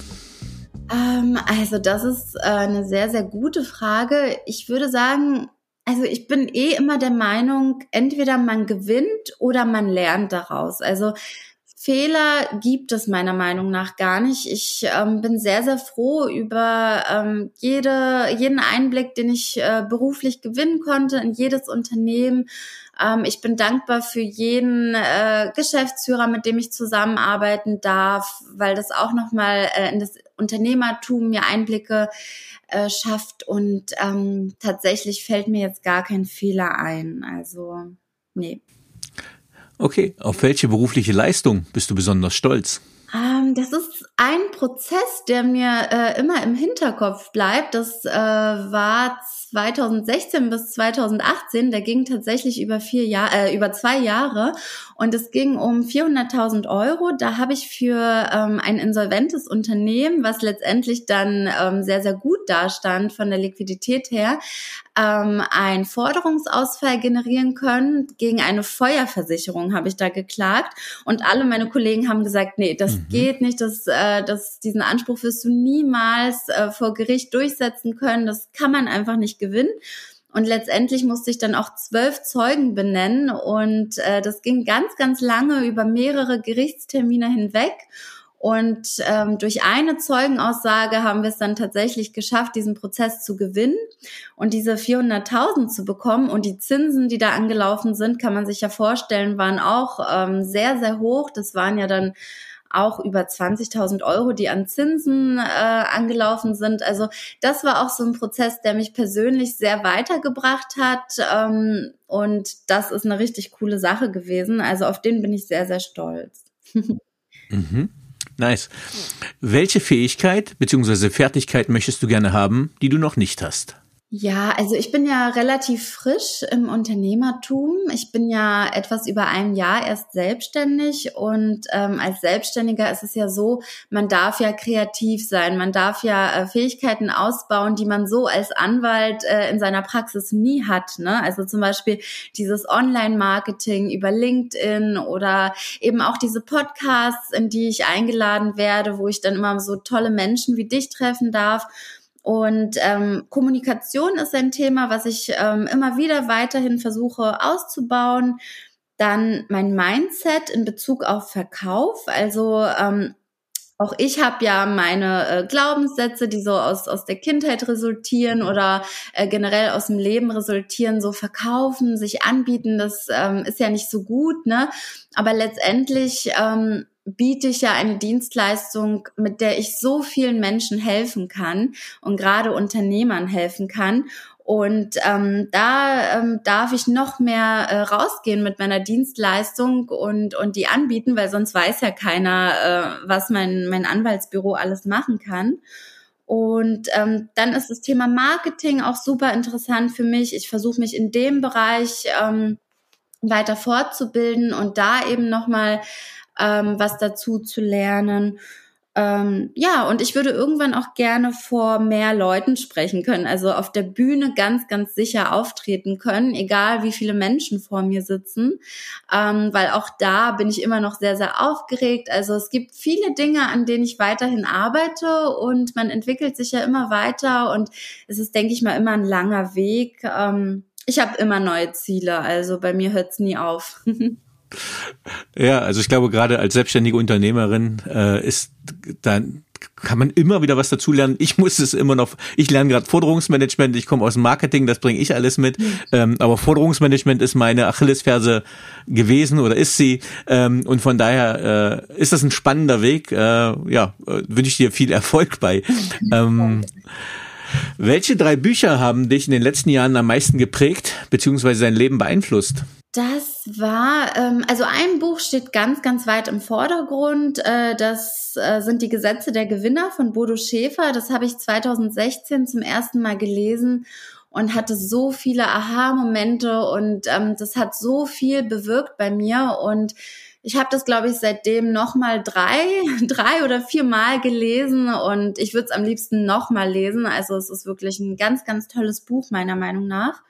Ähm, also das ist äh, eine sehr, sehr gute Frage. Ich würde sagen, also ich bin eh immer der Meinung, entweder man gewinnt oder man lernt daraus. Also Fehler gibt es meiner Meinung nach gar nicht. Ich ähm, bin sehr, sehr froh über ähm, jede, jeden Einblick, den ich äh, beruflich gewinnen konnte in jedes Unternehmen. Ähm, ich bin dankbar für jeden äh, Geschäftsführer, mit dem ich zusammenarbeiten darf, weil das auch nochmal äh, in das Unternehmertum mir Einblicke äh, schafft. Und ähm, tatsächlich fällt mir jetzt gar kein Fehler ein. Also, nee. Okay, auf welche berufliche Leistung bist du besonders stolz? Ähm, das ist ein Prozess, der mir äh, immer im Hinterkopf bleibt. Das äh, war 2016 bis 2018. Der ging tatsächlich über vier Jahre, äh, über zwei Jahre und es ging um 400.000 Euro. Da habe ich für ähm, ein insolventes Unternehmen, was letztendlich dann ähm, sehr sehr gut dastand von der Liquidität her, ähm, einen Forderungsausfall generieren können. Gegen eine Feuerversicherung habe ich da geklagt. Und alle meine Kollegen haben gesagt, nee, das mhm. geht nicht, das, äh, das, diesen Anspruch wirst du niemals äh, vor Gericht durchsetzen können. Das kann man einfach nicht gewinnen. Und letztendlich musste ich dann auch zwölf Zeugen benennen. Und äh, das ging ganz, ganz lange über mehrere Gerichtstermine hinweg. Und ähm, durch eine Zeugenaussage haben wir es dann tatsächlich geschafft, diesen Prozess zu gewinnen und diese 400.000 zu bekommen. Und die Zinsen, die da angelaufen sind, kann man sich ja vorstellen, waren auch ähm, sehr, sehr hoch. Das waren ja dann auch über 20.000 Euro, die an Zinsen äh, angelaufen sind. Also das war auch so ein Prozess, der mich persönlich sehr weitergebracht hat. Ähm, und das ist eine richtig coole Sache gewesen. Also auf den bin ich sehr, sehr stolz. mhm. Nice. Welche Fähigkeit bzw. Fertigkeit möchtest du gerne haben, die du noch nicht hast? Ja, also ich bin ja relativ frisch im Unternehmertum. Ich bin ja etwas über ein Jahr erst selbstständig und ähm, als Selbstständiger ist es ja so, man darf ja kreativ sein, man darf ja äh, Fähigkeiten ausbauen, die man so als Anwalt äh, in seiner Praxis nie hat. Ne? Also zum Beispiel dieses Online-Marketing über LinkedIn oder eben auch diese Podcasts, in die ich eingeladen werde, wo ich dann immer so tolle Menschen wie dich treffen darf. Und ähm, Kommunikation ist ein Thema, was ich ähm, immer wieder weiterhin versuche auszubauen. Dann mein Mindset in Bezug auf Verkauf. Also ähm, auch ich habe ja meine äh, Glaubenssätze, die so aus, aus der Kindheit resultieren oder äh, generell aus dem Leben resultieren, so verkaufen, sich anbieten, das ähm, ist ja nicht so gut, ne? Aber letztendlich ähm, biete ich ja eine Dienstleistung, mit der ich so vielen Menschen helfen kann und gerade Unternehmern helfen kann. Und ähm, da ähm, darf ich noch mehr äh, rausgehen mit meiner Dienstleistung und, und die anbieten, weil sonst weiß ja keiner, äh, was mein, mein Anwaltsbüro alles machen kann. Und ähm, dann ist das Thema Marketing auch super interessant für mich. Ich versuche mich in dem Bereich ähm, weiter fortzubilden und da eben nochmal ähm, was dazu zu lernen. Ähm, ja, und ich würde irgendwann auch gerne vor mehr Leuten sprechen können, also auf der Bühne ganz, ganz sicher auftreten können, egal wie viele Menschen vor mir sitzen, ähm, weil auch da bin ich immer noch sehr, sehr aufgeregt. Also es gibt viele Dinge, an denen ich weiterhin arbeite und man entwickelt sich ja immer weiter und es ist, denke ich mal, immer ein langer Weg. Ähm, ich habe immer neue Ziele, also bei mir hört es nie auf. Ja, also ich glaube, gerade als selbstständige Unternehmerin äh, ist dann kann man immer wieder was dazulernen. Ich muss es immer noch, ich lerne gerade Forderungsmanagement, ich komme aus dem Marketing, das bringe ich alles mit. Mhm. Ähm, aber Forderungsmanagement ist meine Achillesferse gewesen oder ist sie. Ähm, und von daher äh, ist das ein spannender Weg. Äh, ja, äh, wünsche ich dir viel Erfolg bei. Ähm, welche drei Bücher haben dich in den letzten Jahren am meisten geprägt, beziehungsweise dein Leben beeinflusst? Das war, ähm, also ein Buch steht ganz, ganz weit im Vordergrund. Äh, das äh, sind die Gesetze der Gewinner von Bodo Schäfer. Das habe ich 2016 zum ersten Mal gelesen und hatte so viele Aha-Momente und ähm, das hat so viel bewirkt bei mir und ich habe das, glaube ich, seitdem nochmal drei, drei oder vier Mal gelesen und ich würde es am liebsten nochmal lesen. Also es ist wirklich ein ganz, ganz tolles Buch meiner Meinung nach.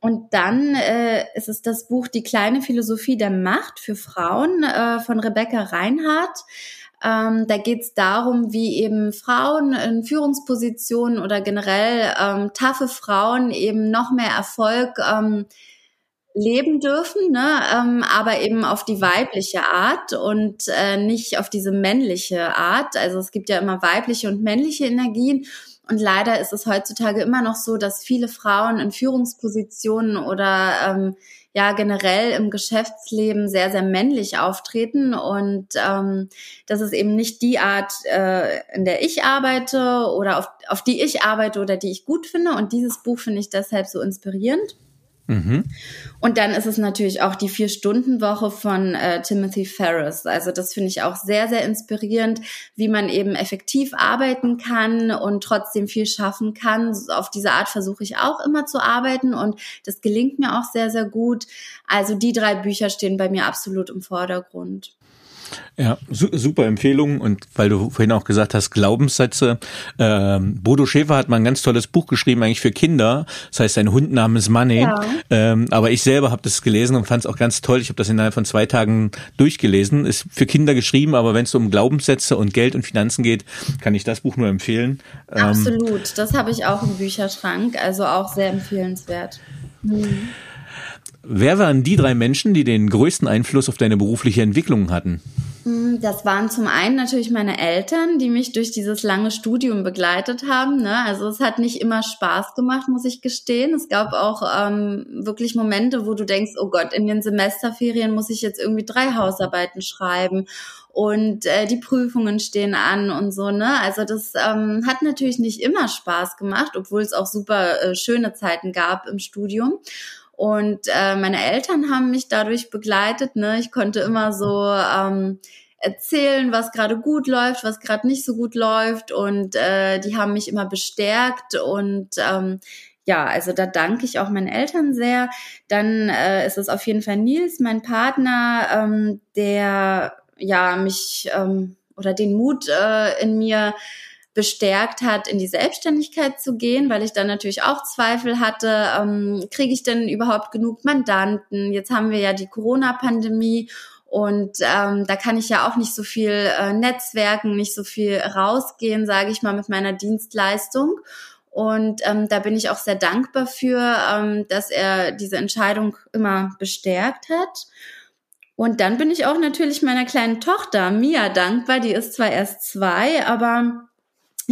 Und dann äh, ist es das Buch Die kleine Philosophie der Macht für Frauen äh, von Rebecca Reinhardt. Ähm, da geht es darum, wie eben Frauen in Führungspositionen oder generell ähm, taffe Frauen eben noch mehr Erfolg ähm, leben dürfen, ne? ähm, aber eben auf die weibliche Art und äh, nicht auf diese männliche Art. Also es gibt ja immer weibliche und männliche Energien. Und leider ist es heutzutage immer noch so, dass viele Frauen in Führungspositionen oder ähm, ja generell im Geschäftsleben sehr, sehr männlich auftreten. Und ähm, das ist eben nicht die Art, äh, in der ich arbeite oder auf, auf die ich arbeite oder die ich gut finde. Und dieses Buch finde ich deshalb so inspirierend. Mhm. Und dann ist es natürlich auch die Vier-Stunden-Woche von äh, Timothy Ferris. Also das finde ich auch sehr, sehr inspirierend, wie man eben effektiv arbeiten kann und trotzdem viel schaffen kann. Auf diese Art versuche ich auch immer zu arbeiten und das gelingt mir auch sehr, sehr gut. Also die drei Bücher stehen bei mir absolut im Vordergrund. Ja, su super Empfehlung und weil du vorhin auch gesagt hast, Glaubenssätze. Ähm, Bodo Schäfer hat mal ein ganz tolles Buch geschrieben, eigentlich für Kinder. Das heißt, ein Hund namens Money. Ja. Ähm, aber ich selber habe das gelesen und fand es auch ganz toll. Ich habe das innerhalb von zwei Tagen durchgelesen. Ist für Kinder geschrieben, aber wenn es um Glaubenssätze und Geld und Finanzen geht, kann ich das Buch nur empfehlen. Ähm, Absolut, das habe ich auch im Bücherschrank, also auch sehr empfehlenswert. Mhm. Wer waren die drei Menschen, die den größten Einfluss auf deine berufliche Entwicklung hatten? Mm, das waren zum einen natürlich meine Eltern, die mich durch dieses lange Studium begleitet haben. Ne? Also es hat nicht immer Spaß gemacht, muss ich gestehen. Es gab auch ähm, wirklich Momente, wo du denkst, oh Gott, in den Semesterferien muss ich jetzt irgendwie drei Hausarbeiten schreiben und äh, die Prüfungen stehen an und so. Ne? Also das ähm, hat natürlich nicht immer Spaß gemacht, obwohl es auch super äh, schöne Zeiten gab im Studium. Und äh, meine Eltern haben mich dadurch begleitet. Ne? Ich konnte immer so ähm, erzählen, was gerade gut läuft, was gerade nicht so gut läuft. Und äh, die haben mich immer bestärkt. Und ähm, ja, also da danke ich auch meinen Eltern sehr. Dann äh, ist es auf jeden Fall Nils, mein Partner, ähm, der ja mich ähm, oder den Mut äh, in mir bestärkt hat, in die Selbstständigkeit zu gehen, weil ich dann natürlich auch Zweifel hatte, ähm, kriege ich denn überhaupt genug Mandanten? Jetzt haben wir ja die Corona-Pandemie und ähm, da kann ich ja auch nicht so viel äh, netzwerken, nicht so viel rausgehen, sage ich mal, mit meiner Dienstleistung. Und ähm, da bin ich auch sehr dankbar für, ähm, dass er diese Entscheidung immer bestärkt hat. Und dann bin ich auch natürlich meiner kleinen Tochter Mia dankbar. Die ist zwar erst zwei, aber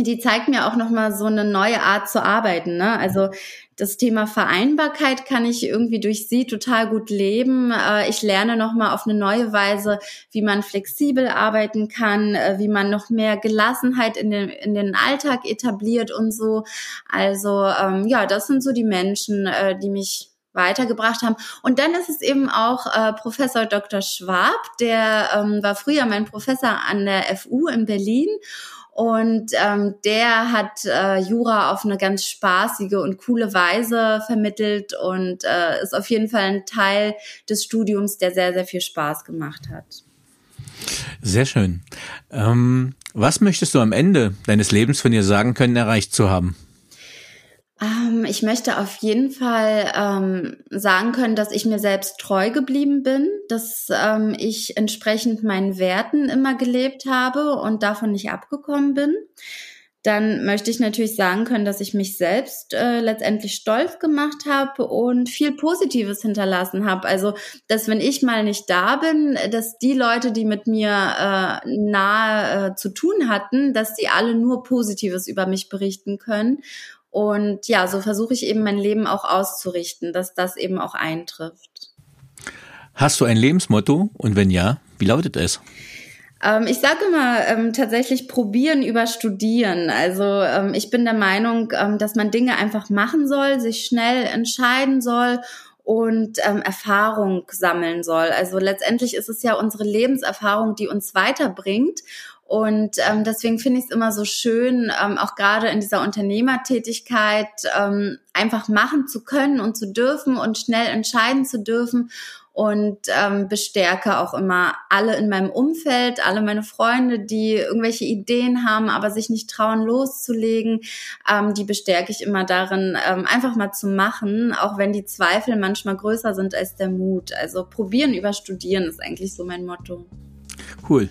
die zeigt mir auch noch mal so eine neue Art zu arbeiten. Ne? Also das Thema Vereinbarkeit kann ich irgendwie durch sie total gut leben. Äh, ich lerne noch mal auf eine neue Weise, wie man flexibel arbeiten kann, äh, wie man noch mehr Gelassenheit in den, in den Alltag etabliert und so. Also ähm, ja, das sind so die Menschen, äh, die mich weitergebracht haben. Und dann ist es eben auch äh, Professor Dr. Schwab, der ähm, war früher mein Professor an der FU in Berlin und ähm, der hat äh, Jura auf eine ganz spaßige und coole Weise vermittelt und äh, ist auf jeden Fall ein Teil des Studiums, der sehr, sehr viel Spaß gemacht hat. Sehr schön. Ähm, was möchtest du am Ende deines Lebens von dir sagen können, erreicht zu haben? Ähm, ich möchte auf jeden Fall ähm, sagen können, dass ich mir selbst treu geblieben bin, dass ähm, ich entsprechend meinen Werten immer gelebt habe und davon nicht abgekommen bin. Dann möchte ich natürlich sagen können, dass ich mich selbst äh, letztendlich stolz gemacht habe und viel Positives hinterlassen habe. Also, dass wenn ich mal nicht da bin, dass die Leute, die mit mir äh, nahe äh, zu tun hatten, dass die alle nur Positives über mich berichten können und ja, so versuche ich eben mein Leben auch auszurichten, dass das eben auch eintrifft. Hast du ein Lebensmotto? Und wenn ja, wie lautet es? Ähm, ich sage immer ähm, tatsächlich probieren über studieren. Also ähm, ich bin der Meinung, ähm, dass man Dinge einfach machen soll, sich schnell entscheiden soll und ähm, Erfahrung sammeln soll. Also letztendlich ist es ja unsere Lebenserfahrung, die uns weiterbringt. Und ähm, deswegen finde ich es immer so schön, ähm, auch gerade in dieser Unternehmertätigkeit ähm, einfach machen zu können und zu dürfen und schnell entscheiden zu dürfen und ähm, bestärke auch immer alle in meinem Umfeld, alle meine Freunde, die irgendwelche Ideen haben, aber sich nicht trauen loszulegen, ähm, die bestärke ich immer darin, ähm, einfach mal zu machen, auch wenn die Zweifel manchmal größer sind als der Mut. Also probieren über studieren ist eigentlich so mein Motto. Cool.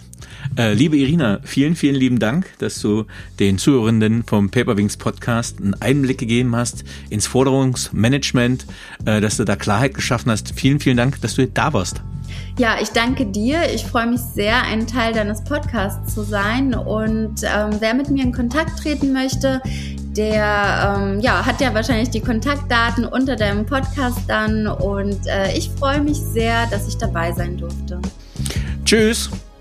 Äh, liebe Irina, vielen, vielen lieben Dank, dass du den Zuhörenden vom Paperwings Podcast einen Einblick gegeben hast ins Forderungsmanagement, äh, dass du da Klarheit geschaffen hast. Vielen, vielen Dank, dass du da warst. Ja, ich danke dir. Ich freue mich sehr, ein Teil deines Podcasts zu sein. Und ähm, wer mit mir in Kontakt treten möchte, der ähm, ja, hat ja wahrscheinlich die Kontaktdaten unter deinem Podcast dann. Und äh, ich freue mich sehr, dass ich dabei sein durfte. Tschüss.